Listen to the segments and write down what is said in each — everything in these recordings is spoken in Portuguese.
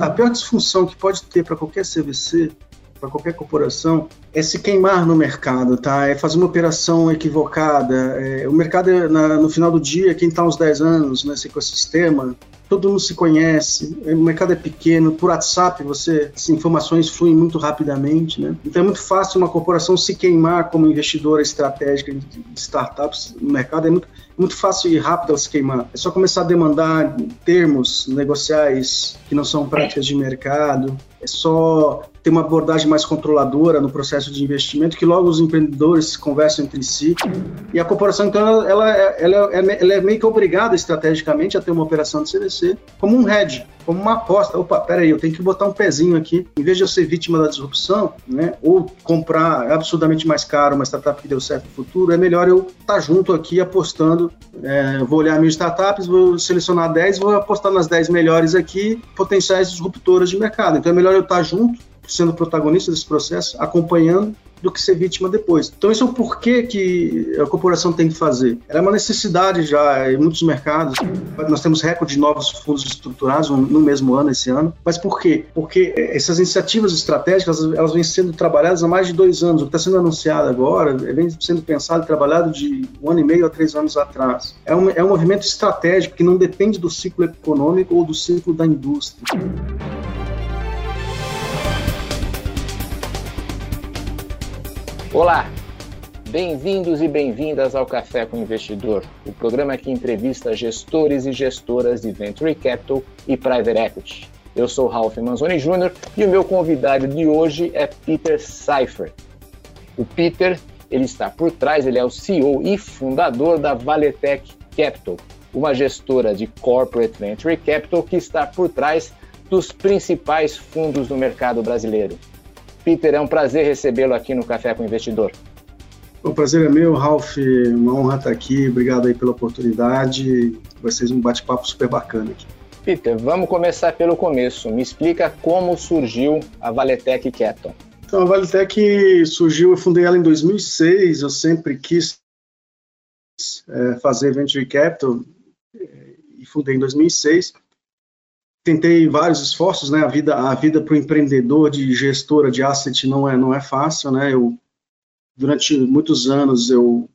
a pior disfunção que pode ter para qualquer CVC para qualquer corporação é se queimar no mercado, tá? É fazer uma operação equivocada. É, o mercado, é, na, no final do dia, quem está uns 10 anos nesse ecossistema, todo mundo se conhece, o mercado é pequeno, por WhatsApp você, as informações fluem muito rapidamente, né? Então é muito fácil uma corporação se queimar como investidora estratégica de startups no mercado, é muito, muito fácil e rápido ela se queimar. É só começar a demandar termos negociais que não são práticas de mercado, é só ter uma abordagem mais controladora no processo de investimento, que logo os empreendedores conversam entre si. E a corporação, então, ela, ela, ela, é, ela é meio que obrigada estrategicamente a ter uma operação de CVC como um hedge, como uma aposta. Opa, peraí, eu tenho que botar um pezinho aqui. Em vez de eu ser vítima da disrupção, né, ou comprar absurdamente mais caro uma startup que deu certo no futuro, é melhor eu estar tá junto aqui apostando. É, vou olhar mil startups, vou selecionar 10, vou apostar nas 10 melhores aqui, potenciais disruptoras de mercado. Então é melhor eu estar tá junto sendo protagonista desse processo, acompanhando, do que ser vítima depois. Então, isso é o porquê que a corporação tem que fazer. Ela é uma necessidade já em muitos mercados. Nós temos recorde de novos fundos estruturados no mesmo ano, esse ano. Mas por quê? Porque essas iniciativas estratégicas, elas vêm sendo trabalhadas há mais de dois anos. O que está sendo anunciado agora vem sendo pensado e trabalhado de um ano e meio a três anos atrás. É um, é um movimento estratégico que não depende do ciclo econômico ou do ciclo da indústria. Olá, bem-vindos e bem-vindas ao Café com o Investidor, o programa que entrevista gestores e gestoras de Venture Capital e Private Equity. Eu sou Ralph Manzoni Jr. e o meu convidado de hoje é Peter Seifer. O Peter, ele está por trás, ele é o CEO e fundador da Valetech Capital, uma gestora de corporate venture capital que está por trás dos principais fundos do mercado brasileiro. Peter, é um prazer recebê-lo aqui no Café com o Investidor. O prazer é meu, Ralph. Uma honra estar aqui. Obrigado aí pela oportunidade. Vai ser um bate-papo super bacana aqui. Peter, vamos começar pelo começo. Me explica como surgiu a Valetec Capital. Então, a Valetec surgiu, eu fundei ela em 2006. Eu sempre quis é, fazer Venture Capital é, e fundei em 2006 tentei vários esforços, né? A vida, a vida para o empreendedor de gestora de asset não é, não é fácil, né? Eu durante muitos anos eu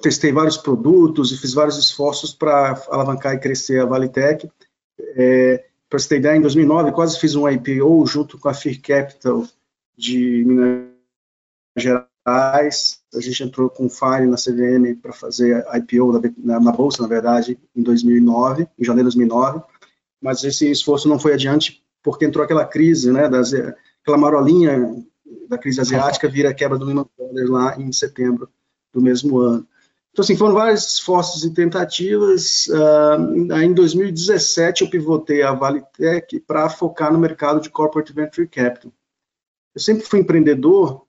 testei vários produtos e fiz vários esforços para alavancar e crescer a Valitec. É, para você ter ideia, em 2009 quase fiz um IPO junto com a Fear Capital de Minas Gerais a gente entrou com o Fire na CVM para fazer a IPO na, na, Bolsa, na verdade, em 2009, em janeiro de 2009, mas esse esforço não foi adiante porque entrou aquela crise, né, das, aquela marolinha da crise asiática vira a quebra do Lehman Brothers lá em setembro do mesmo ano. Então, assim, foram vários esforços e tentativas. Uh, em 2017, eu pivotei a Valitec para focar no mercado de Corporate Venture Capital. Eu sempre fui empreendedor,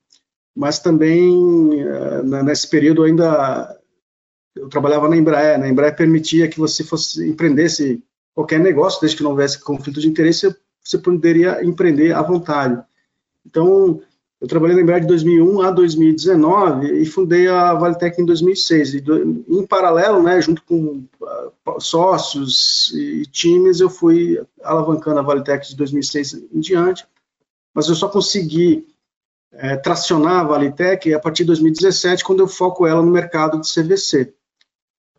mas também eh, nesse período ainda eu trabalhava na Embraer, né? a Embraer permitia que você fosse empreendesse qualquer negócio, desde que não houvesse conflito de interesse, você poderia empreender à vontade. Então, eu trabalhei na Embraer de 2001 a 2019 e fundei a Valitec em 2006. E, em paralelo, né, junto com uh, sócios e times, eu fui alavancando a Valitec de 2006 em diante, mas eu só consegui é, tracionar a Valitec a partir de 2017, quando eu foco ela no mercado de CVC.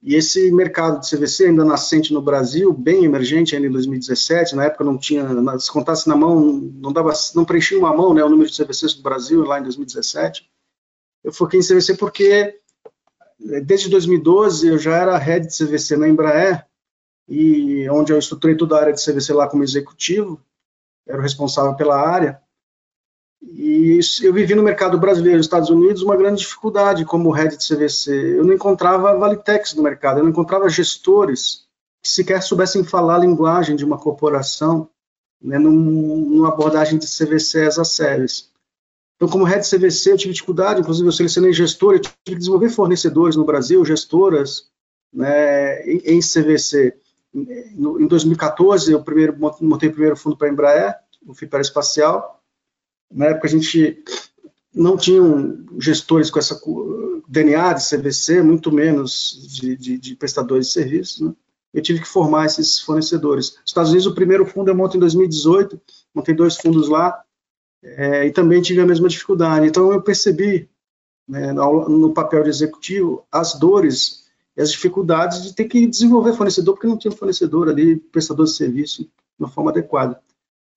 E esse mercado de CVC ainda nascente no Brasil, bem emergente ainda em 2017, na época não tinha, se contasse na mão, não dava, não preenchia uma mão, né, o número de CVCs do Brasil lá em 2017. Eu foquei em CVC porque é, desde 2012 eu já era head de CVC na Embraer, e onde eu estruturei toda a área de CVC lá como executivo, era o responsável pela área, e eu vivi no mercado brasileiro, nos Estados Unidos, uma grande dificuldade como head de CVC. Eu não encontrava Valitex no mercado, eu não encontrava gestores que sequer soubessem falar a linguagem de uma corporação, né, num, numa abordagem de CVC as a séries. Então, como head de CVC, eu tive dificuldade, inclusive eu selecionei gestor, eu tive que desenvolver fornecedores no Brasil, gestoras né, em, em CVC. Em 2014, eu primeiro, montei o primeiro fundo para a Embraer, o FIPER Espacial, na época a gente não tinha gestores com essa DNA de CVC, muito menos de, de, de prestadores de serviços. Né? eu tive que formar esses fornecedores. Nos Estados Unidos, o primeiro fundo eu monto em 2018, montei dois fundos lá, é, e também tive a mesma dificuldade. Então, eu percebi, né, no, no, papel de executivo, as dores e as dificuldades de ter que desenvolver fornecedor, porque não tinha fornecedor ali, prestador de serviço, de uma forma adequada.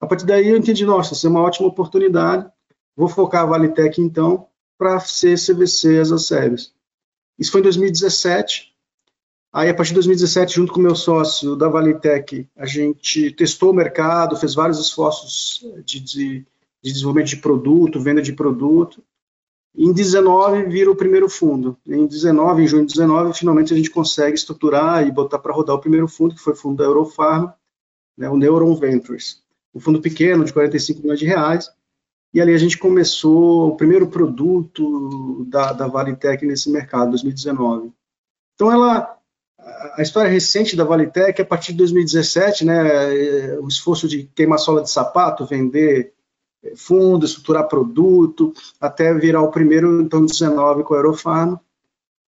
A partir daí, eu entendi, nossa, isso é uma ótima oportunidade, vou focar a Valitec, então, para ser CVC as a service. Isso foi em 2017. Aí, a partir de 2017, junto com o meu sócio da Valitec, a gente testou o mercado, fez vários esforços de, de, de desenvolvimento de produto, venda de produto. Em 19 vira o primeiro fundo. Em 19, em junho de 19, finalmente a gente consegue estruturar e botar para rodar o primeiro fundo, que foi o fundo da Eurofarma, né, o Neuron Ventures. Um fundo pequeno, de 45 milhões de reais, e ali a gente começou o primeiro produto da, da Valitec nesse mercado, 2019. Então, ela, a história recente da Valitec, a partir de 2017, né, o esforço de queimar sola de sapato, vender fundo, estruturar produto, até virar o primeiro, então, 19 com a Aerofarma.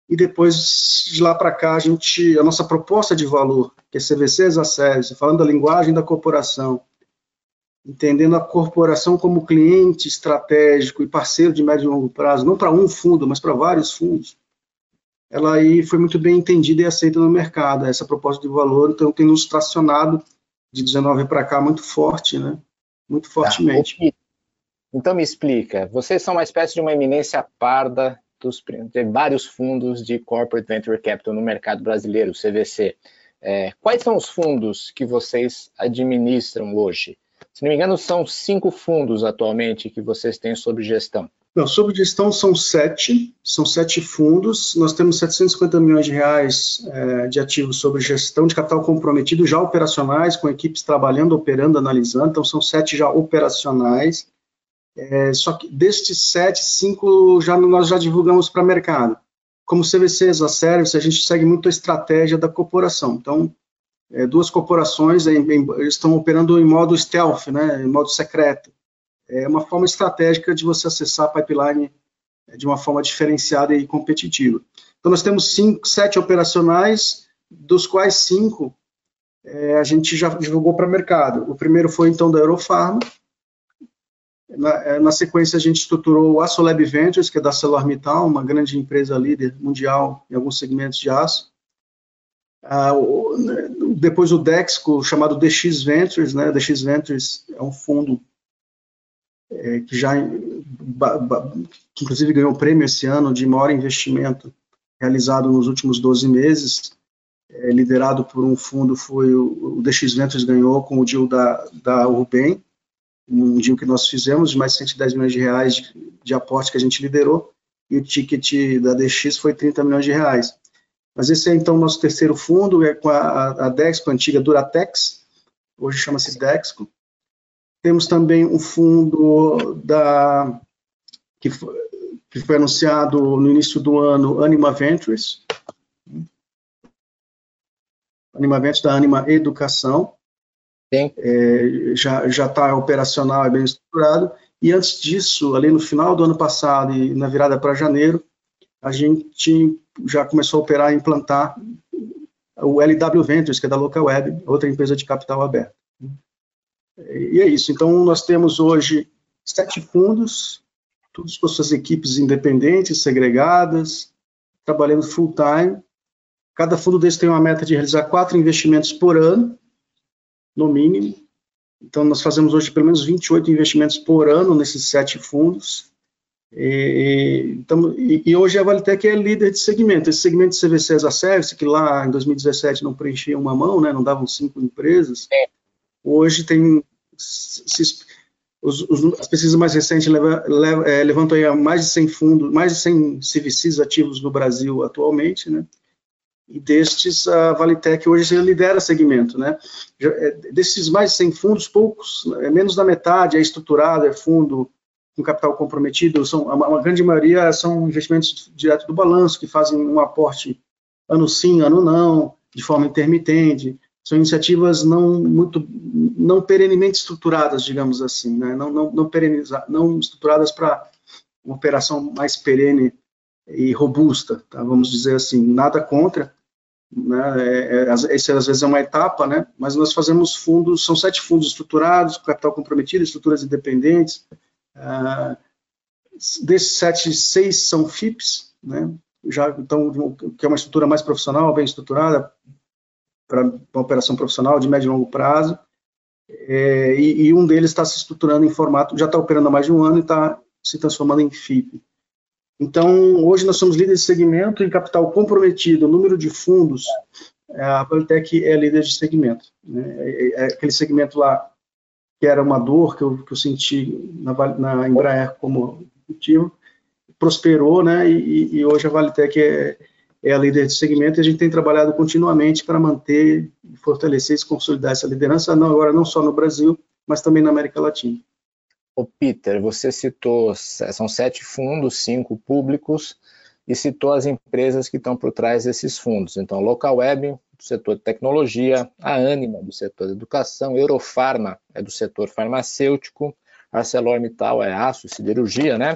E depois, de lá para cá, a gente, a nossa proposta de valor, que é CVC as a falando a linguagem da corporação, entendendo a corporação como cliente estratégico e parceiro de médio e longo prazo, não para um fundo, mas para vários fundos, ela aí foi muito bem entendida e aceita no mercado, essa proposta de valor, então tem nos tracionado de 19 para cá muito forte, né? Muito fortemente. Tá. Então me explica, vocês são uma espécie de uma eminência parda dos, de vários fundos de Corporate Venture Capital no mercado brasileiro, CVC. É, quais são os fundos que vocês administram hoje? Se não me engano, são cinco fundos atualmente que vocês têm sob gestão. Não, sob gestão são sete, são sete fundos. Nós temos 750 milhões de reais é, de ativos sob gestão de capital comprometido, já operacionais, com equipes trabalhando, operando, analisando. Então, são sete já operacionais. É, só que destes sete, cinco já, nós já divulgamos para mercado. Como CVCs, a Service, a gente segue muito a estratégia da corporação. Então, é, duas corporações em, em, estão operando em modo stealth, né, em modo secreto. É uma forma estratégica de você acessar a pipeline é, de uma forma diferenciada e competitiva. Então, nós temos cinco, sete operacionais, dos quais cinco é, a gente já divulgou para o mercado. O primeiro foi, então, da Eurofarma. Na, é, na sequência, a gente estruturou o Assolab Ventures, que é da ArcelorMittal, uma grande empresa líder mundial em alguns segmentos de aço. Ah, o, depois o Dexco, chamado DX Ventures, né? DX Ventures é um fundo é, que já, que inclusive ganhou o prêmio esse ano de maior investimento realizado nos últimos 12 meses, é, liderado por um fundo, foi o, o DX Ventures ganhou com o deal da, da Urbem, um deal que nós fizemos de mais de 110 milhões de reais de, de aporte que a gente liderou, e o ticket da DX foi 30 milhões de reais. Mas esse é então o nosso terceiro fundo, é com a, a Dexco, a antiga Duratex, hoje chama-se Dexco. Temos também um fundo da, que, foi, que foi anunciado no início do ano, Anima Ventures. Anima Ventures da Anima Educação. É, já está operacional, é bem estruturado. E antes disso, ali no final do ano passado e na virada para janeiro, a gente já começou a operar e implantar o LW Ventures, que é da Local Web, outra empresa de capital aberto. E é isso. Então, nós temos hoje sete fundos, todos com suas equipes independentes, segregadas, trabalhando full time. Cada fundo desse tem uma meta de realizar quatro investimentos por ano, no mínimo. Então, nós fazemos hoje pelo menos 28 investimentos por ano nesses sete fundos. E, então, e, e, hoje a Valitec é líder de segmento. Esse segmento de CVC as a Service, que lá em 2017 não preenchia uma mão, né, não davam cinco empresas, é. hoje tem. Se, os, os, as pesquisas mais recentes leva, leva, é, levantam aí mais de 100 fundos, mais de 100 CVCs ativos no Brasil atualmente, né? E destes, a Valitec hoje lidera segmento, né? É, desses mais de 100 fundos, poucos, é menos da metade é estruturado, é fundo com capital comprometido, são, uma grande maioria são investimentos direto do balanço, que fazem um aporte ano sim, ano não, de forma intermitente, são iniciativas não muito, não perenemente estruturadas, digamos assim, né? não, não, não, não estruturadas para uma operação mais perene e robusta, tá? vamos dizer assim, nada contra, né? É, é, às vezes é uma etapa, né? Mas nós fazemos fundos, são sete fundos estruturados, capital comprometido, estruturas independentes. Uh, desses sete, seis são FIPS, né? Já então que é uma estrutura mais profissional, bem estruturada para uma operação profissional de médio e longo prazo. É, e, e, um deles está se estruturando em formato, já está operando há mais de um ano e está se transformando em FIP. Então, hoje nós somos líderes de segmento em capital comprometido, número de fundos, é, a Politec é líder de segmento. Né? É, é, aquele segmento lá que era uma dor que eu, que eu senti na, na Embraer como executivo, prosperou, né? E, e hoje a Valitec é, é, a líder de segmento e a gente tem trabalhado continuamente para manter, fortalecer e consolidar essa liderança, não, agora não só no Brasil, mas também na América Latina. O Peter, você citou, são sete fundos, cinco públicos, e citou as empresas que estão por trás desses fundos. Então, Local Web, do setor de tecnologia, a Anima, do setor de educação, Eurofarma, é do setor farmacêutico, ArcelorMittal é aço, siderurgia, né?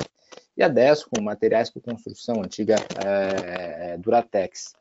E a Desco, materiais para construção, antiga é, Duratex.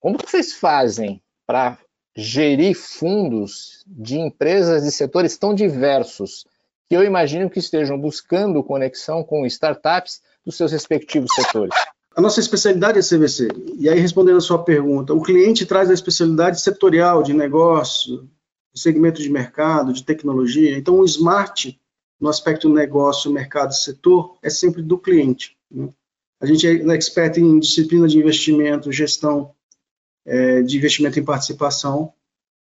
Como que vocês fazem para gerir fundos de empresas de setores tão diversos que eu imagino que estejam buscando conexão com startups dos seus respectivos setores. A nossa especialidade é CVC. E aí, respondendo a sua pergunta, o cliente traz a especialidade setorial de negócio, segmento de mercado, de tecnologia. Então, o smart, no aspecto negócio, mercado setor, é sempre do cliente. Né? A gente é expert em disciplina de investimento, gestão é, de investimento em participação,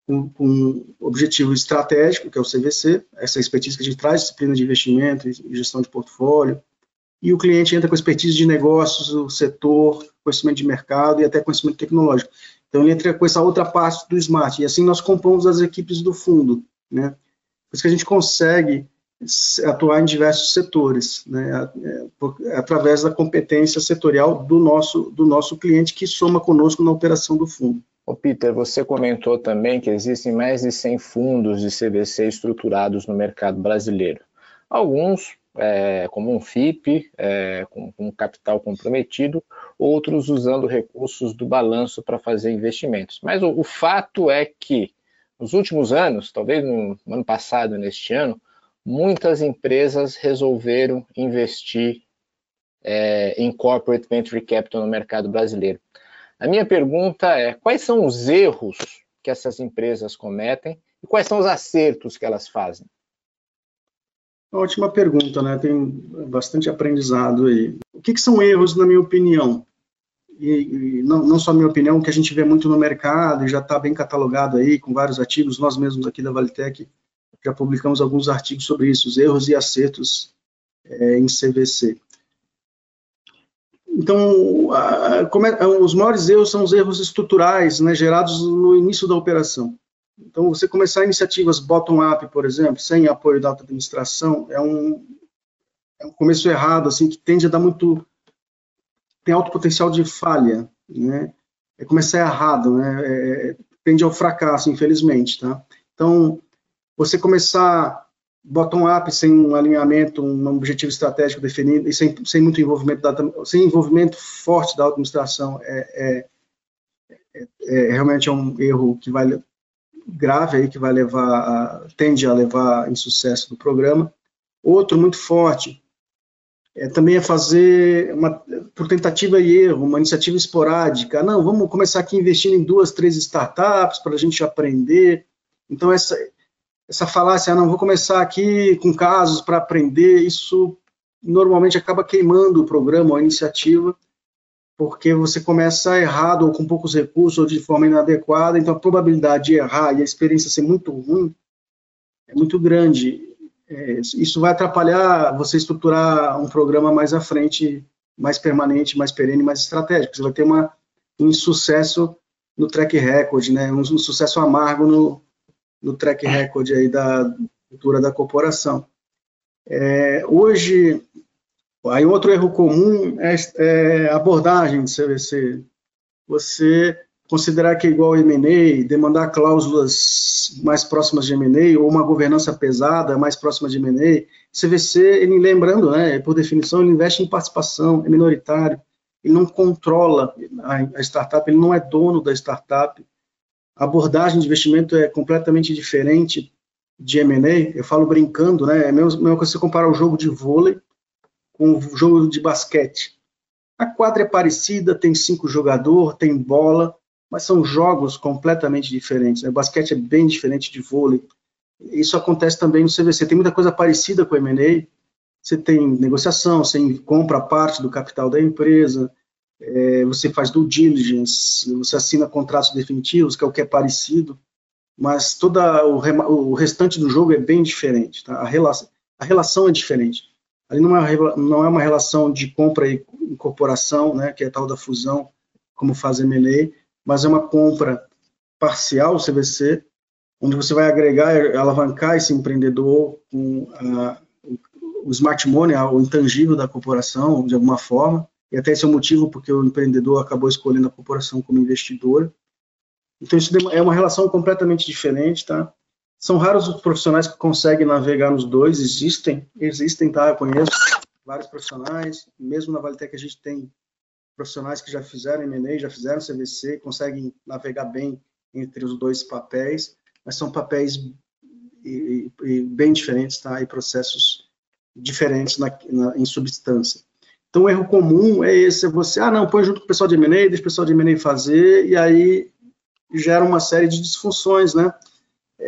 com, com objetivo estratégico, que é o CVC, essa expertise que a gente traz, disciplina de investimento e gestão de portfólio, e o cliente entra com expertise de negócios, o setor, conhecimento de mercado e até conhecimento tecnológico. Então, ele entra com essa outra parte do Smart, e assim nós compomos as equipes do fundo, né? Por isso que a gente consegue atuar em diversos setores, né, é, através da competência setorial do nosso, do nosso cliente que soma conosco na operação do fundo. Ô Peter, você comentou também que existem mais de 100 fundos de CVC estruturados no mercado brasileiro. Alguns, é, como um FIP, é, com, com, capital comprometido, outros usando recursos do balanço para fazer investimentos. Mas o, o, fato é que, nos últimos anos, talvez no, no ano passado, neste ano, muitas empresas resolveram investir é, em corporate venture capital no mercado brasileiro. A minha pergunta é: quais são os erros que essas empresas cometem e quais são os acertos que elas fazem? Ótima pergunta, né? Tem bastante aprendizado aí. O que, que são erros, na minha opinião? E, e não, não, só minha opinião, que a gente vê muito no mercado e já está bem catalogado aí, com vários artigos, nós mesmos aqui da Valitec já publicamos alguns artigos sobre isso, os erros e acertos é, em CVC. Então, a, é, os maiores erros são os erros estruturais, né, gerados no início da operação. Então, você começar iniciativas bottom-up, por exemplo, sem apoio da administração, é um, é um começo errado, assim, que tende a dar muito... tem alto potencial de falha, né? É começar errado, né? É, tende ao fracasso, infelizmente, tá? Então, você começar bottom-up, sem um alinhamento, um objetivo estratégico definido e sem, sem muito envolvimento, da, sem envolvimento forte da administração, é, é, é, é, realmente é um erro que vai grave aí, que vai levar, a, tende a levar em sucesso do programa. Outro muito forte é, também é fazer, uma, por tentativa e erro, uma iniciativa esporádica. Não, vamos começar aqui investindo em duas, três startups para a gente aprender. Então, essa, essa falácia, ah, não, vou começar aqui com casos para aprender, isso normalmente acaba queimando o programa ou a iniciativa, porque você começa errado ou com poucos recursos ou de forma inadequada, então a probabilidade de errar e a experiência ser muito ruim é muito grande. É, isso vai atrapalhar você estruturar um programa mais à frente, mais permanente, mais perene, mais estratégico. Você vai ter uma, um insucesso no track record, né? um, um sucesso amargo no, no track record aí da cultura da corporação. É, hoje, aí outro erro comum é, é abordagem de CVC. Você considerar que é igual ao M&A, demandar cláusulas mais próximas de M&A ou uma governança pesada mais próxima de M&A, CVC, ele lembrando, né, por definição, ele investe em participação, é minoritário. ele não controla a, startup, ele não é dono da startup. A abordagem de investimento é completamente diferente de M&A. Eu falo brincando, né? É coisa que você comparar o jogo de vôlei o jogo de basquete. A quadra é parecida, tem cinco jogadores, tem bola, mas são jogos completamente diferentes. Né? O basquete é bem diferente de vôlei. Isso acontece também no CVC. Tem muita coisa parecida com o M&A. Você tem negociação, você compra parte do capital da empresa, é, você faz due diligence, você assina contratos definitivos, que é o que é parecido, mas toda o, o restante do jogo é bem diferente. Tá? A, relação, a relação é diferente. Ali não é, não é uma relação de compra e incorporação, né, que é tal da fusão, como faz M&A, mas é uma compra parcial, CVC, onde você vai agregar, alavancar esse empreendedor com a, o smart money, o intangível da corporação, de alguma forma, e até esse é o motivo porque o empreendedor acabou escolhendo a corporação como investidora. Então, isso é uma relação completamente diferente, tá? São raros os profissionais que conseguem navegar nos dois, existem, existem, tá? Eu conheço vários profissionais, mesmo na Valitec a gente tem profissionais que já fizeram M&A, já fizeram CVC, conseguem navegar bem entre os dois papéis, mas são papéis e, e bem diferentes, tá? E processos diferentes na, na, em substância. Então, o erro comum é esse, é você, ah, não, põe junto com o pessoal de M&A, deixa o pessoal de M&A fazer, e aí gera uma série de disfunções, né?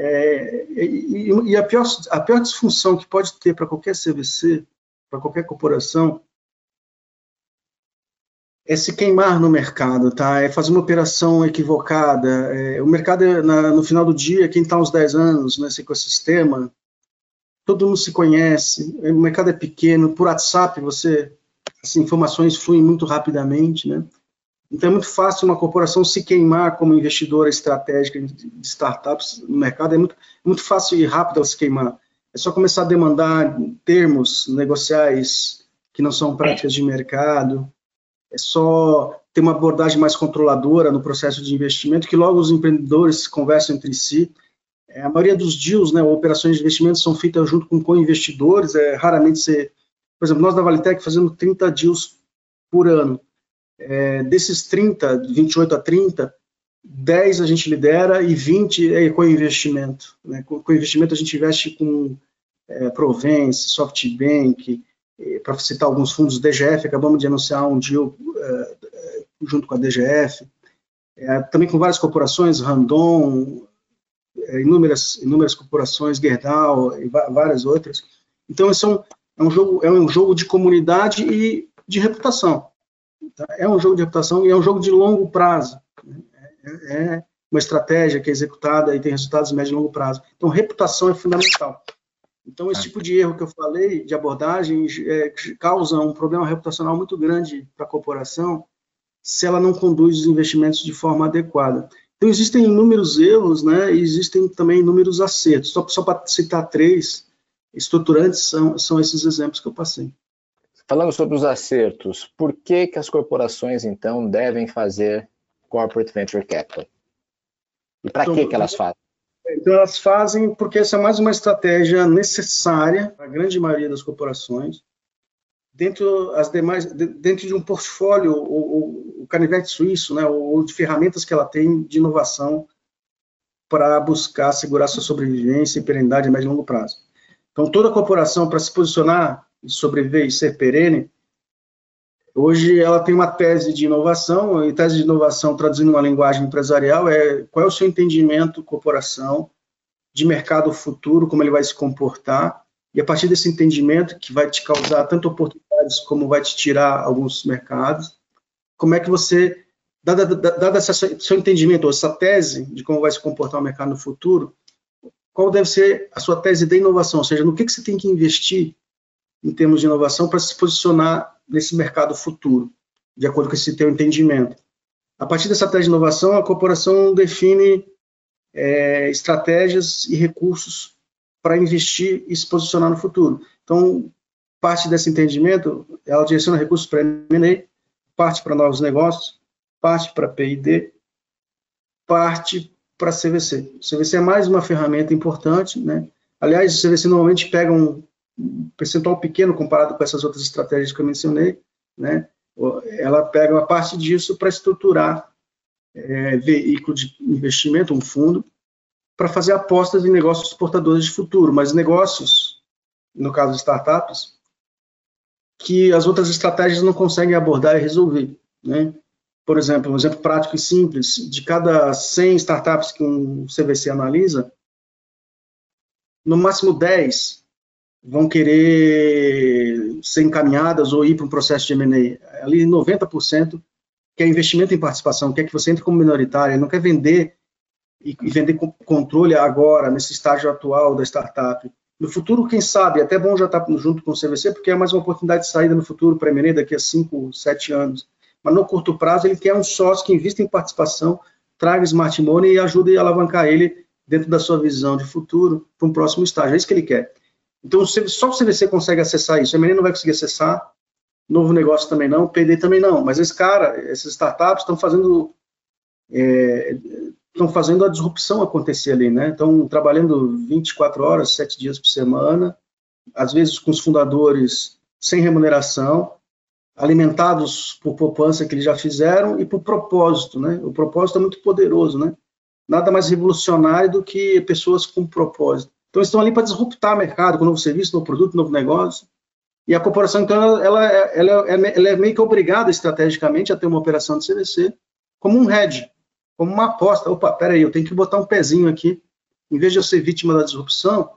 É, e, e a, pior, a pior disfunção que pode ter para qualquer CVC, para qualquer corporação, é se queimar no mercado, tá? É fazer uma operação equivocada. É, o mercado, é, na, no final do dia, quem está uns 10 anos nesse ecossistema, todo mundo se conhece, o mercado é pequeno, por WhatsApp você, as informações fluem muito rapidamente, né? Então, é muito fácil uma corporação se queimar como investidora estratégica de startups no mercado, é muito, muito fácil e rápido ela se queimar. É só começar a demandar termos negociais que não são práticas de mercado, é só ter uma abordagem mais controladora no processo de investimento, que logo os empreendedores conversam entre si. É, a maioria dos deals, né, operações de investimento, são feitas junto com co-investidores, é, raramente você... Por exemplo, nós da Valitec fazemos 30 deals por ano é, desses 30, 28 a 30, 10 a gente lidera e 20 é co-investimento. Né? Co-investimento a gente investe com é, Provence, SoftBank, para citar alguns fundos DGF, acabamos de anunciar um deal é, é, junto com a DGF, é, também com várias corporações, Randon, é, inúmeras, inúmeras corporações, Gerdau e várias outras. Então, é é um, jogo, é um jogo de comunidade e de reputação. Tá? É um jogo de reputação e é um jogo de longo prazo. Né? É, é uma estratégia que é executada e tem resultados médio e longo prazo. Então, reputação é fundamental. Então, esse tipo de erro que eu falei, de abordagem, é, causa um problema reputacional muito grande para a corporação se ela não conduz os investimentos de forma adequada. Então, existem inúmeros erros, né, e existem também inúmeros acertos. Só, só para citar três estruturantes, são, são esses exemplos que eu passei. Falando sobre os acertos, por que, que as corporações, então, devem fazer corporate venture capital? E para então, que, que elas fazem? Então, elas fazem porque essa é mais uma estratégia necessária para a grande maioria das corporações, dentro, as demais, dentro de um portfólio, o, o canivete suíço, né, ou de ferramentas que ela tem de inovação para buscar assegurar sua sobrevivência e perenidade a médio e longo prazo. Então, toda corporação, para se posicionar sobreviver e ser perene, hoje ela tem uma tese de inovação, e tese de inovação, traduzindo uma linguagem empresarial, é qual é o seu entendimento, corporação, de mercado futuro, como ele vai se comportar, e a partir desse entendimento, que vai te causar tanto oportunidades como vai te tirar alguns mercados, como é que você, dado esse seu entendimento, ou essa tese de como vai se comportar o mercado no futuro, qual deve ser a sua tese de inovação, ou seja, no que, que você tem que investir em termos de inovação para se posicionar nesse mercado futuro, de acordo com esse teu entendimento. A partir dessa tese de inovação, a corporação define é, estratégias e recursos para investir e se posicionar no futuro. Então, parte desse entendimento, ela direciona recursos para M&A, parte para novos negócios, parte para P&D, parte para CVC. O CVC é mais uma ferramenta importante, né? Aliás, o CVC normalmente pega um, um percentual pequeno comparado com essas outras estratégias que eu mencionei, né? ela pega uma parte disso para estruturar é, veículo de investimento, um fundo, para fazer apostas em negócios exportadores de futuro, mas negócios, no caso de startups, que as outras estratégias não conseguem abordar e resolver. Né? Por exemplo, um exemplo prático e simples, de cada 100 startups que um CVC analisa, no máximo 10 vão querer ser encaminhadas ou ir para um processo de M&A. Ali 90% quer investimento em participação, quer que você entre como minoritário, não quer vender e, vender com controle agora, nesse estágio atual da startup. No futuro, quem sabe, é até bom já estar junto com o CVC, porque é mais uma oportunidade de saída no futuro para M&A daqui a 5, 7 anos. Mas no curto prazo, ele quer um sócio que invista em participação, traga smart money e ajude a alavancar ele dentro da sua visão de futuro para um próximo estágio. É isso que ele quer. Então, só o CVC consegue acessar isso. A M&A não vai conseguir acessar, novo negócio também não, PD também não. Mas esse cara, essas startups estão fazendo é, estão fazendo a disrupção acontecer ali, né? Estão trabalhando 24 horas, 7 dias por semana, às vezes com os fundadores sem remuneração, alimentados por poupança que eles já fizeram e por propósito, né? O propósito é muito poderoso, né? Nada mais revolucionário do que pessoas com propósito. Então, estão ali para disruptar o mercado com novo serviço, novo produto, novo negócio. E a corporação, então, ela, ela, ela, é, ela é meio que obrigada estrategicamente a ter uma operação de CVC como um hedge, como uma aposta. Opa, peraí, eu tenho que botar um pezinho aqui. Em vez de eu ser vítima da disrupção,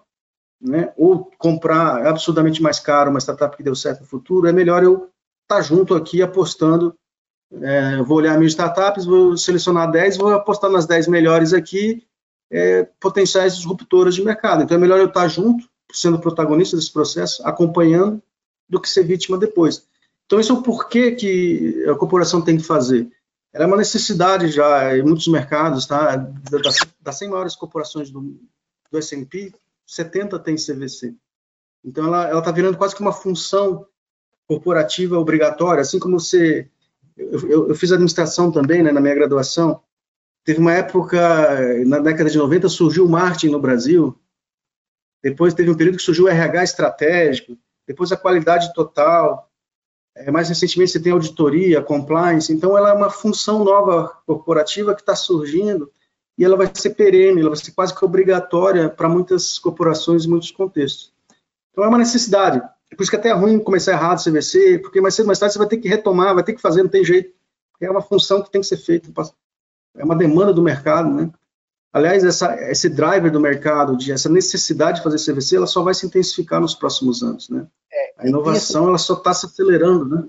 né, ou comprar absurdamente mais caro uma startup que deu certo no futuro, é melhor eu estar tá junto aqui apostando. É, vou olhar minhas startups, vou selecionar 10, vou apostar nas 10 melhores aqui, é, potenciais disruptoras de mercado. Então é melhor eu estar junto, sendo protagonista desse processo, acompanhando, do que ser vítima depois. Então, isso é o porquê que a corporação tem que fazer. Ela é uma necessidade já em muitos mercados, tá? Das, das 100 maiores corporações do, do S&P, 70 tem CVC. Então, ela está virando quase que uma função corporativa obrigatória, assim como você... Eu, eu, eu fiz administração também, né, na minha graduação. Teve uma época, na década de 90, surgiu o marketing no Brasil. Depois teve um período que surgiu o RH estratégico depois a qualidade total, é, mais recentemente você tem auditoria, compliance, então ela é uma função nova corporativa que está surgindo e ela vai ser perene, ela vai ser quase que obrigatória para muitas corporações em muitos contextos. Então é uma necessidade. É por isso que até é ruim começar errado o CVC, porque mais cedo ou mais tarde você vai ter que retomar, vai ter que fazer, não tem jeito. É uma função que tem que ser feita, é uma demanda do mercado, né? Aliás, essa, esse driver do mercado, de essa necessidade de fazer CVC, ela só vai se intensificar nos próximos anos, né? É, a inovação, isso, ela só está se acelerando, né?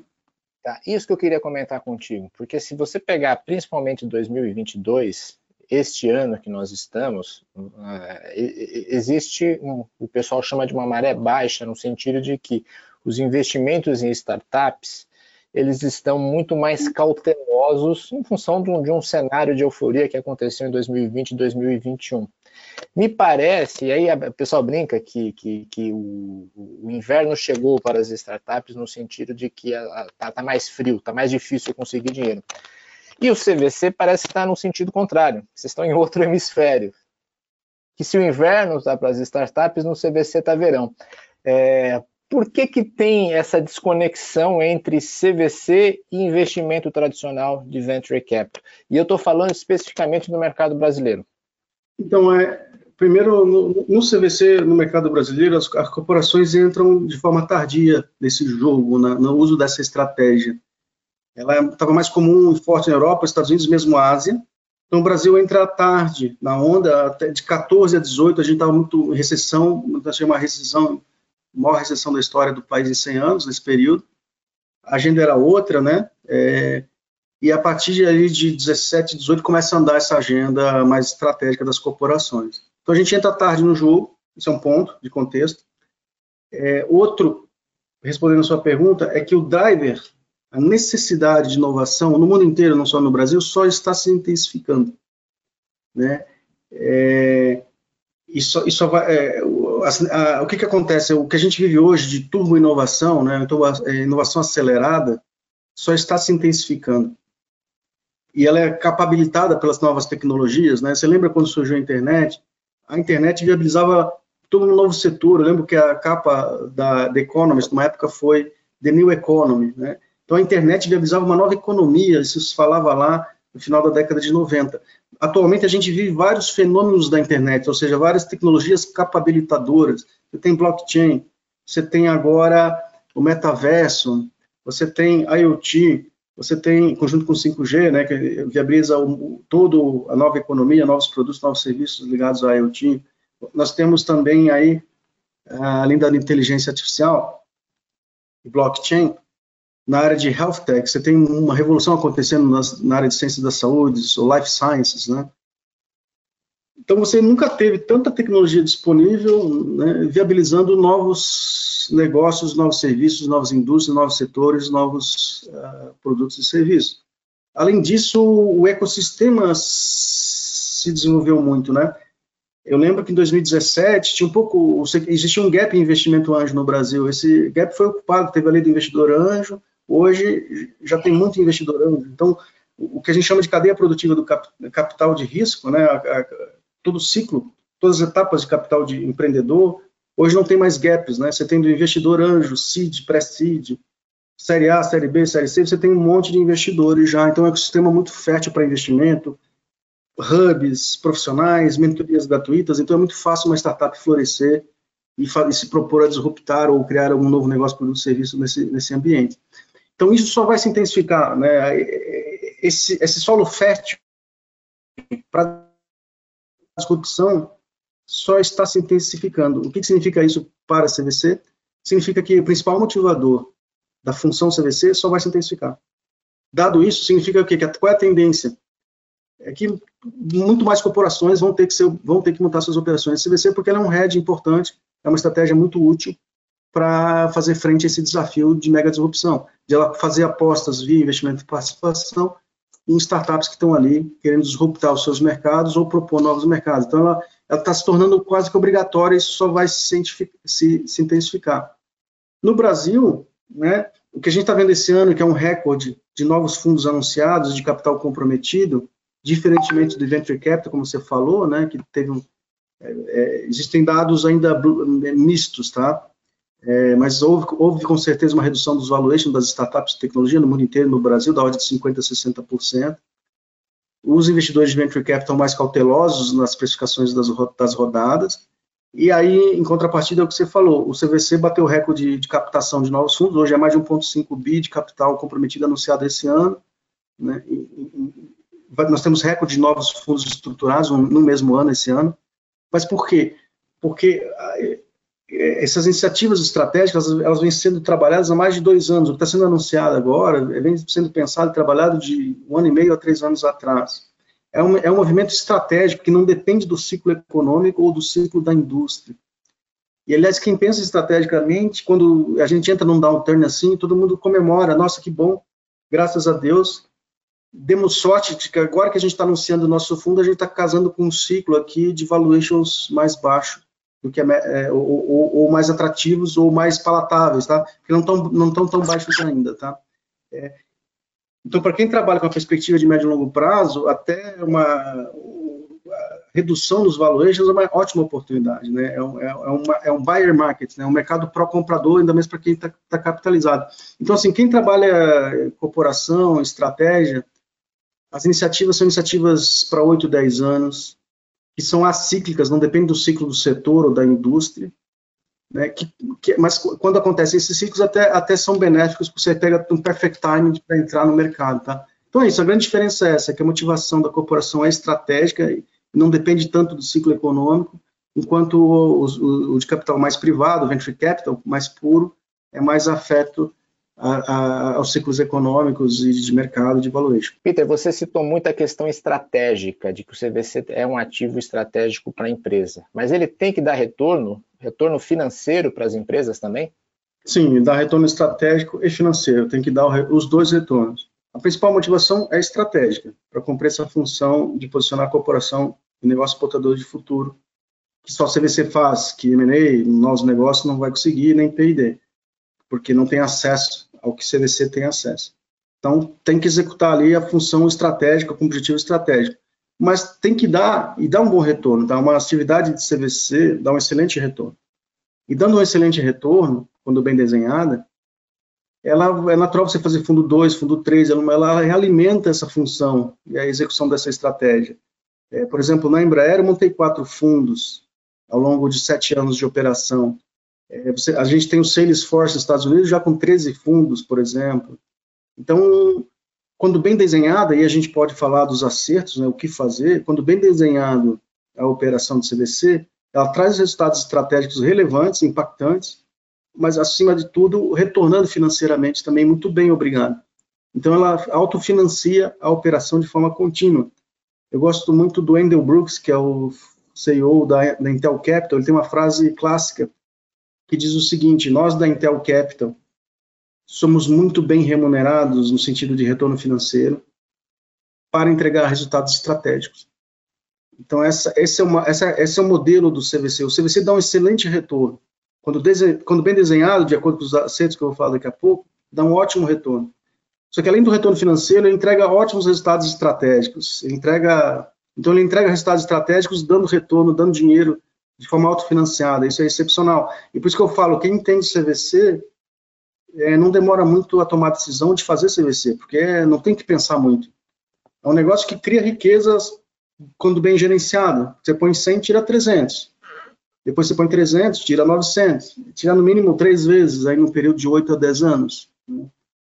Tá, isso que eu queria comentar contigo, porque se você pegar principalmente 2022, este ano que nós estamos, uh, existe um, o pessoal chama de uma maré baixa, no sentido de que os investimentos em startups eles estão muito mais cautelosos em função de um, de um cenário de euforia que aconteceu em 2020 e 2021. Me parece, e aí o pessoal brinca que, que, que o, o, inverno chegou para as startups no sentido de que está tá mais frio, está mais difícil conseguir dinheiro. E o CVC parece estar no sentido contrário, vocês estão em outro hemisfério. Que se o inverno está para as startups, no CVC está verão. É, por que, que tem essa desconexão entre CVC e investimento tradicional de venture capital? E eu estou falando especificamente do mercado brasileiro. Então, é, primeiro, no, no CVC, no mercado brasileiro, as, as, corporações entram de forma tardia nesse jogo, na, no uso dessa estratégia. Ela estava mais comum e forte na Europa, Estados Unidos, mesmo Ásia. Então, o Brasil entra tarde na onda, de 14 a 18, a gente estava muito em recessão, achei uma recessão maior recessão da história do país em 100 anos, nesse período. A agenda era outra, né? É, e a partir de, de 17, 18, começa a andar essa agenda mais estratégica das corporações. Então, a gente entra tarde no jogo, esse é um ponto de contexto. É, outro, respondendo a sua pergunta, é que o driver, a necessidade de inovação no mundo inteiro, não só no Brasil, só está se intensificando. Né? É, isso, isso vai, é, a, o que, que acontece? O que a gente vive hoje de turbo inovação, né, é, inovação acelerada, só está se intensificando. E ela é capabilitada pelas novas tecnologias. Né? Você lembra quando surgiu a internet? A internet viabilizava todo um novo setor. Eu lembro que a capa da The Economist, numa época, foi The New Economy. Né? Então a internet viabilizava uma nova economia, isso se falava lá no final da década de 90. Atualmente a gente vive vários fenômenos da internet, ou seja, várias tecnologias capabilitadoras. Você tem blockchain, você tem agora o metaverso, você tem IoT, você tem, conjunto com 5G, né, que viabiliza o, todo a nova economia, novos produtos, novos serviços ligados à IoT. Nós temos também aí, além da inteligência artificial e blockchain, na área de health tech, você tem uma revolução acontecendo nas, na área de ciências da saúde, ou life sciences, né? Então, você nunca teve tanta tecnologia disponível, né, viabilizando novos negócios, novos serviços, novas indústrias, novos setores, novos uh, produtos e serviços. Além disso, o ecossistema se desenvolveu muito, né? Eu lembro que em 2017 tinha um pouco, existia um gap em investimento anjo no Brasil. Esse gap foi ocupado, teve a lei do investidor anjo, Hoje já tem muito investidor anjo. Então, o que a gente chama de cadeia produtiva do capital de risco, né, todo o ciclo, todas as etapas de capital de empreendedor, hoje não tem mais gaps, né? Você tem do investidor anjo, seed, pré-seed, série A, série B, série C, você tem um monte de investidores já, então é um ecossistema muito fértil para investimento, hubs profissionais, mentorias gratuitas, então é muito fácil uma startup florescer e, e se propor a disruptar ou criar algum novo negócio, produto, serviço nesse, nesse ambiente. Então, isso só vai se intensificar. Né? Esse, esse solo fértil para disrupção só está se intensificando. O que, que significa isso para a CVC? Significa que o principal motivador da função CVC só vai se intensificar. Dado isso, significa o quê? Que qual é a tendência? É que muito mais corporações vão ter que, ser, vão ter que montar suas operações CVC porque ela é um head importante, é uma estratégia muito útil para fazer frente a esse desafio de mega disrupção, de ela fazer apostas via investimento e participação em startups que estão ali querendo disruptar os seus mercados ou propor novos mercados. Então, ela está se tornando quase que obrigatória e isso só vai se, se, se intensificar. No Brasil, né, o que a gente está vendo esse ano, que é um recorde de novos fundos anunciados, de capital comprometido, diferentemente do Venture Capital, como você falou, né, que teve um, é, é, existem dados ainda mistos, tá? É, mas houve, houve, com certeza uma redução dos valuations das startups de tecnologia no mundo inteiro, no Brasil, da ordem de 50% a 60%. Os investidores de venture capital mais cautelosos nas precificações das, das rodadas. E aí, em contrapartida, é o que você falou, o CVC bateu o recorde de captação de novos fundos, hoje é mais de 1,5 bi de capital comprometido anunciado esse ano. Né? E, e, nós temos recorde de novos fundos estruturados no mesmo ano, esse ano. Mas por quê? Porque é, essas iniciativas estratégicas elas vêm sendo trabalhadas há mais de dois anos. O que está sendo anunciado agora vem sendo pensado e trabalhado de um ano e meio a três anos atrás. É um, é um movimento estratégico que não depende do ciclo econômico ou do ciclo da indústria. E, aliás, quem pensa estrategicamente, quando a gente entra num downturn assim, todo mundo comemora, nossa, que bom, graças a Deus, demos sorte de que agora que a gente está anunciando o nosso fundo, a gente está casando com um ciclo aqui de valuations mais baixo do que é, ou, ou, ou, mais atrativos ou mais palatáveis, tá? Que não estão não tão tão baixos ainda, tá? É, então, para quem trabalha com a perspectiva de médio e longo prazo, até uma redução nos valuations é uma ótima oportunidade, né? É um, é, é uma, é um buyer market, né? Um mercado pró-comprador, ainda mais para quem está tá capitalizado. Então, assim, quem trabalha corporação, estratégia, as iniciativas são iniciativas para 8, 10 anos, que são acíclicas, não depende do ciclo do setor ou da indústria, né, que, que, mas quando acontecem esses ciclos até, até são benéficos, porque você pega um perfect timing para entrar no mercado, tá? Então é isso, a grande diferença é essa, que a motivação da corporação é estratégica e não depende tanto do ciclo econômico, enquanto o, o, o de capital mais privado, venture capital, mais puro, é mais afeto a, a, aos ciclos econômicos e de mercado de valuation. Peter, você citou muito a questão estratégica, de que o CVC é um ativo estratégico para a empresa, mas ele tem que dar retorno, retorno financeiro para as empresas também? Sim, dá retorno estratégico e financeiro, tem que dar os dois retornos. A principal motivação é estratégica, para cumprir essa função de posicionar a corporação em negócio portador de futuro, que só o CVC faz, que M&A, novos negócios, não vai conseguir, nem P&D, porque não tem acesso ao que CVC tem acesso. Então, tem que executar ali a função estratégica, com objetivo estratégico. Mas tem que dar, e dar um bom retorno, tá? Uma atividade de CVC dá um excelente retorno. E dando um excelente retorno, quando bem desenhada, ela é natural você fazer fundo 2, fundo 3, ela, ela realimenta essa função e a execução dessa estratégia. É, por exemplo, na Embraer eu montei quatro fundos ao longo de sete anos de operação. É, você, a gente tem o Salesforce nos Estados Unidos já com 13 fundos, por exemplo. Então, quando bem desenhada, e a gente pode falar dos acertos, né, o que fazer, quando bem desenhado a operação do CDC, ela traz resultados estratégicos relevantes, impactantes, mas, acima de tudo, retornando financeiramente também muito bem, obrigado. Então, ela autofinancia a operação de forma contínua. Eu gosto muito do Endel Brooks, que é o CEO da, da Intel Capital, ele tem uma frase clássica que diz o seguinte: Nós da Intel Capital somos muito bem remunerados no sentido de retorno financeiro para entregar resultados estratégicos. Então, essa, esse, é uma, essa, esse é o modelo do CVC. O CVC dá um excelente retorno. Quando, quando bem desenhado, de acordo com os acertos que eu vou falar daqui a pouco, dá um ótimo retorno. Só que além do retorno financeiro, ele entrega ótimos resultados estratégicos. Ele entrega, então ele entrega resultados estratégicos dando retorno, dando dinheiro de forma autofinanciada. Isso é excepcional. E por isso que eu falo, quem entende CVC é, não demora muito a tomar a decisão de fazer CVC, porque não tem que pensar muito. É um negócio que cria riquezas quando bem gerenciado. Você põe 100, tira 300. Depois você põe 300, tira 900, tira no mínimo três vezes aí no período de 8 a 10 anos. Né?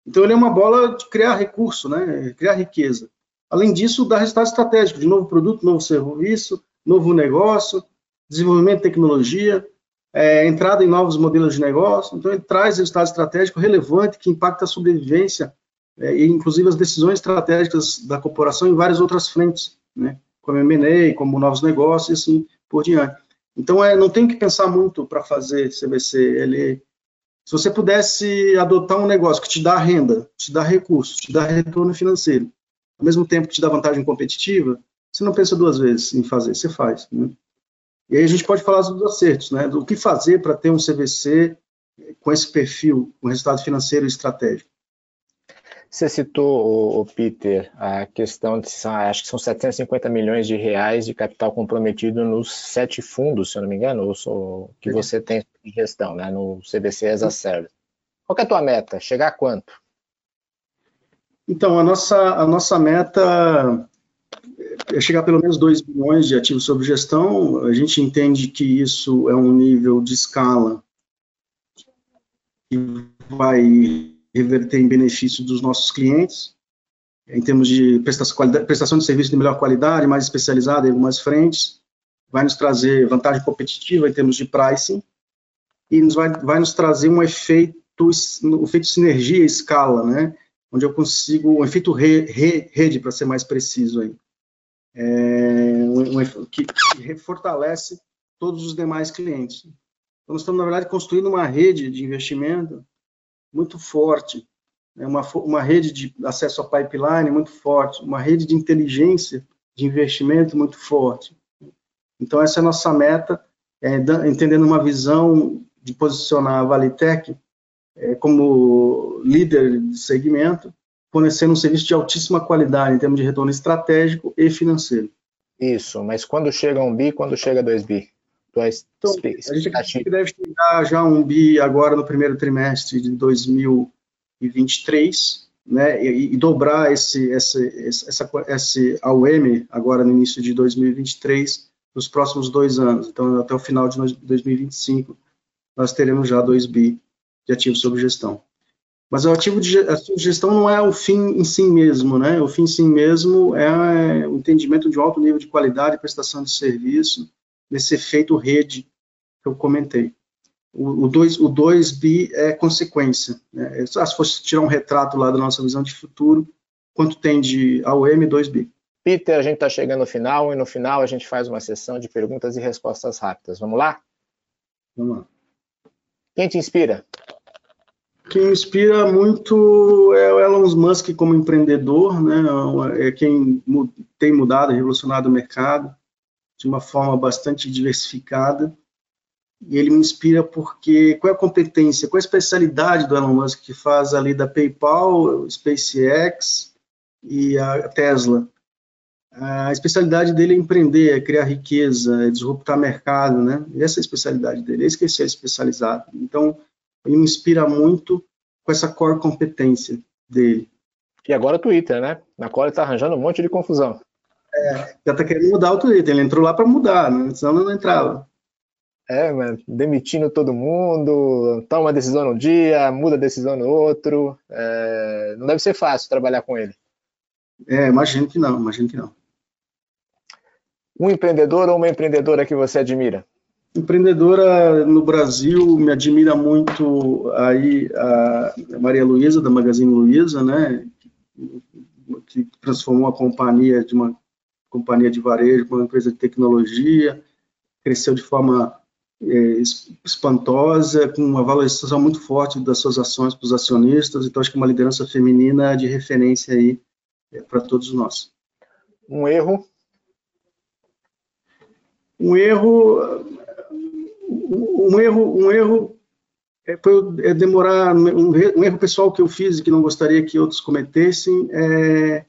Então ele é uma bola de criar recurso, né? criar riqueza. Além disso, dá resultado estratégico de novo produto, novo serviço, novo negócio, desenvolvimento de tecnologia, é, entrada em novos modelos de negócio. Então ele traz resultado estratégico relevante que impacta a sobrevivência é, e inclusive as decisões estratégicas da corporação em várias outras frentes, né? como M&A, como novos negócios e assim por diante. Então, é, não tem que pensar muito para fazer CVC. Ele, se você pudesse adotar um negócio que te dá renda, te dá recursos, te dá retorno financeiro, ao mesmo tempo que te dá vantagem competitiva, você não pensa duas vezes em fazer, você faz. Né? E aí a gente pode falar dos acertos, né? Do que fazer para ter um CVC com esse perfil, com resultado financeiro estratégico. Você citou, o Peter, a questão de, acho que são 750 milhões de reais de capital comprometido nos sete fundos, se eu não me engano, ou que você tem de gestão, né, no CBC as a Service. Qual é a tua meta? Chegar a quanto? Então, a nossa, a nossa meta chegar a pelo menos 2 bilhões de ativos sob gestão. A gente entende que isso é um nível de escala que vai reverter em benefício dos nossos clientes, em termos de prestação de serviço de melhor qualidade, mais especializada em algumas frentes, vai nos trazer vantagem competitiva em termos de pricing, e nos vai, vai nos trazer um efeito, um efeito sinergia escala, né? onde eu consigo, um efeito re, re, rede, para ser mais preciso aí, é, um, que, que fortalece todos os demais clientes. Então, nós estamos, na verdade, construindo uma rede de investimento muito forte, né? uma, uma rede de acesso a pipeline muito forte, uma rede de inteligência de investimento muito forte. Então, essa é a nossa meta, é, entendendo uma visão de posicionar a Valitec é, como líder de segmento, fornecendo um serviço de altíssima qualidade em termos de retorno estratégico e financeiro. Isso, mas quando chega um bi, quando chega dois bi? Então, a gente deve chegar já a um bi agora no primeiro trimestre de 2023, né, e, e dobrar esse, esse, essa, esse AUM agora no início de 2023, nos próximos dois anos. Então, até o final de 2025, nós teremos já 2 bi de ativos sob gestão. Mas o ativo de gestão não é o fim em si mesmo, né? O fim em si mesmo é o entendimento de alto nível de qualidade, prestação de serviço, nesse efeito rede que eu comentei. O 2 o dois bi é consequência. Né? Ah, se fosse tirar um retrato lá da nossa visão de futuro, quanto tem de AOM 2 bi? Peter, a gente está chegando no final e no final a gente faz uma sessão de perguntas e respostas rápidas. Vamos lá? Vamos lá. Quem te inspira? Quem me inspira muito é o Elon Musk como empreendedor, né? É quem tem mudado, revolucionado o mercado de uma forma bastante diversificada. E ele me inspira porque qual é a competência, qual é a especialidade do Elon Musk que faz ali da PayPal, SpaceX e a Tesla. A especialidade dele é empreender, é criar riqueza, é disruptar mercado, né? essa é a especialidade dele, esse que é ser especializado. Então, ele me inspira muito com essa core competência dele. E agora o Twitter, né? Na qual ele está arranjando um monte de confusão. É, já está querendo mudar o Twitter. Ele entrou lá para mudar, né? senão não entrava. É, mano, demitindo todo mundo, toma uma decisão num dia, muda a decisão no outro. É, não deve ser fácil trabalhar com ele. É, imagino que não, imagino que não. Um empreendedor ou uma empreendedora que você admira? Empreendedora no Brasil, me admira muito aí a Maria Luísa, da Magazine Luiza, né, que transformou a companhia de uma companhia de varejo para uma empresa de tecnologia, cresceu de forma é, espantosa, com uma valorização muito forte das suas ações para os acionistas, então acho que uma liderança feminina de referência aí é, para todos nós. Um erro? Um erro um erro, um erro é, é demorar, um, um, erro pessoal que eu fiz e que não gostaria que outros cometessem é,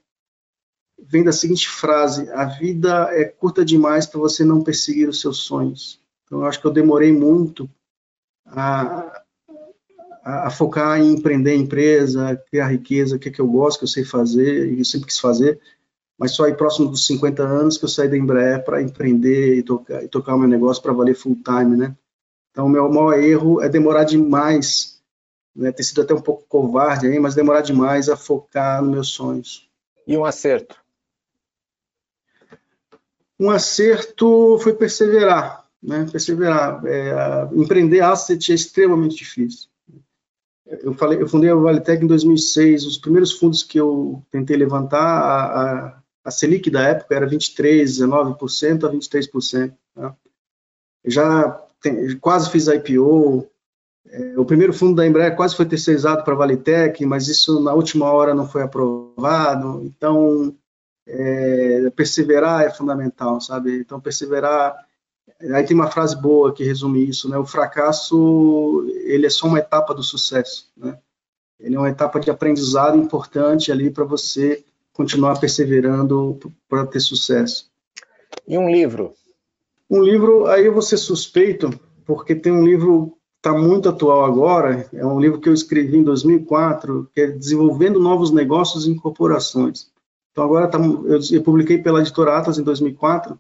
vem da seguinte frase: a vida é curta demais para você não perseguir os seus sonhos. Então, eu acho que eu demorei muito a, a, a focar em empreender empresa, criar riqueza, que é que eu gosto, que eu sei fazer e eu sempre quis fazer mas só aí próximo dos 50 anos que eu saí da Embraer para empreender e tocar, e tocar o meu negócio para valer full time, né? Então, o meu maior erro é demorar demais, né, ter sido até um pouco covarde aí, mas demorar demais a focar nos meus sonhos. E um acerto? Um acerto foi perseverar, né? Perseverar. É, empreender asset é extremamente difícil. Eu falei, eu fundei a Valitec em 2006. Os primeiros fundos que eu tentei levantar, a, a, a Selic da época era 23, 19% a 23%. Né? Já tem, quase fiz IPO. É, o primeiro fundo da Embraer quase foi terceirizado para a Valitec, mas isso na última hora não foi aprovado. Então, é, perseverar é fundamental, sabe? Então, perseverar. Aí tem uma frase boa que resume isso, né? O fracasso, ele é só uma etapa do sucesso, né? Ele é uma etapa de aprendizado importante ali para você continuar perseverando para ter sucesso. E um livro? Um livro, aí eu vou ser suspeito, porque tem um livro está muito atual agora, é um livro que eu escrevi em 2004, que é Desenvolvendo Novos Negócios e Incorporações. Então agora tá, eu, eu, publiquei pela editora Atlas em 2004,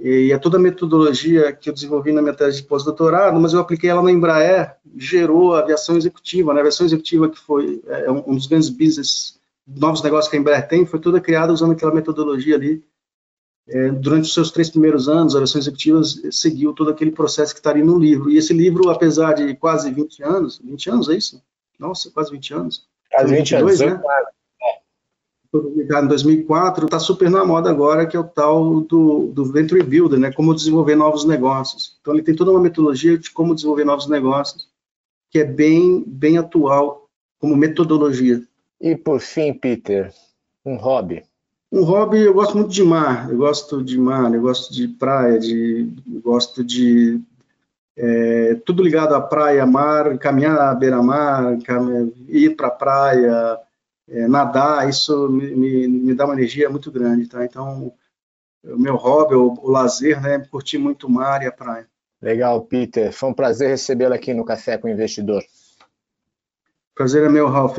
e é toda a metodologia que eu desenvolvi na minha tese de pós-doutorado, mas eu apliquei ela na Embraer, gerou a aviação executiva, né? A aviação executiva que foi é, um dos grandes business, novos negócios que a Embraer tem, foi toda criada usando aquela metodologia ali é, durante os seus três primeiros anos, a versão executiva seguiu todo aquele processo que está ali no livro. E esse livro, apesar de quase 20 anos, 20 anos, é isso? Nossa, quase 20 anos. Quase 20 22, anos, né? Foi publicado em 2004, está super na moda agora, que é o tal do, do Venture Builder, né? Como desenvolver novos negócios. Então, ele tem toda uma metodologia de como desenvolver novos negócios, que é bem, bem atual como metodologia. E, por fim, Peter, um hobby um hobby, eu gosto muito de mar, eu gosto de mar, eu gosto de praia, de, eu gosto de é, tudo ligado à praia, mar, caminhar à beira-mar, ir para a praia, é, nadar, isso me, me, me, dá uma energia muito grande, tá? Então, o meu hobby, o, o lazer, né, curtir muito o mar e a praia. Legal, Peter. Foi um prazer recebê-lo aqui no Café com o Investidor. Prazer é meu, Ralph.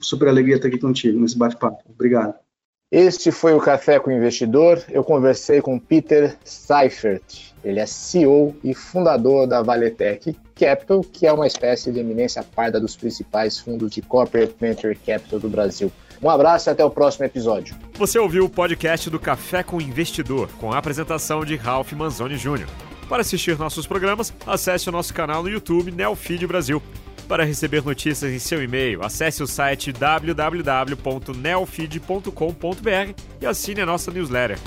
Super alegria estar aqui contigo nesse bate-papo. Obrigado. Este foi o Café com o Investidor. Eu conversei com Peter Seifert. Ele é CEO e fundador da Valetech Capital, que é uma espécie de eminência parda dos principais fundos de Corporate Venture Capital do Brasil. Um abraço e até o próximo episódio. Você ouviu o podcast do Café com o Investidor, com a apresentação de Ralph Manzoni Jr. Para assistir nossos programas, acesse o nosso canal no YouTube Neofeed Brasil. Para receber notícias em seu e-mail, acesse o site www.neofeed.com.br e assine a nossa newsletter.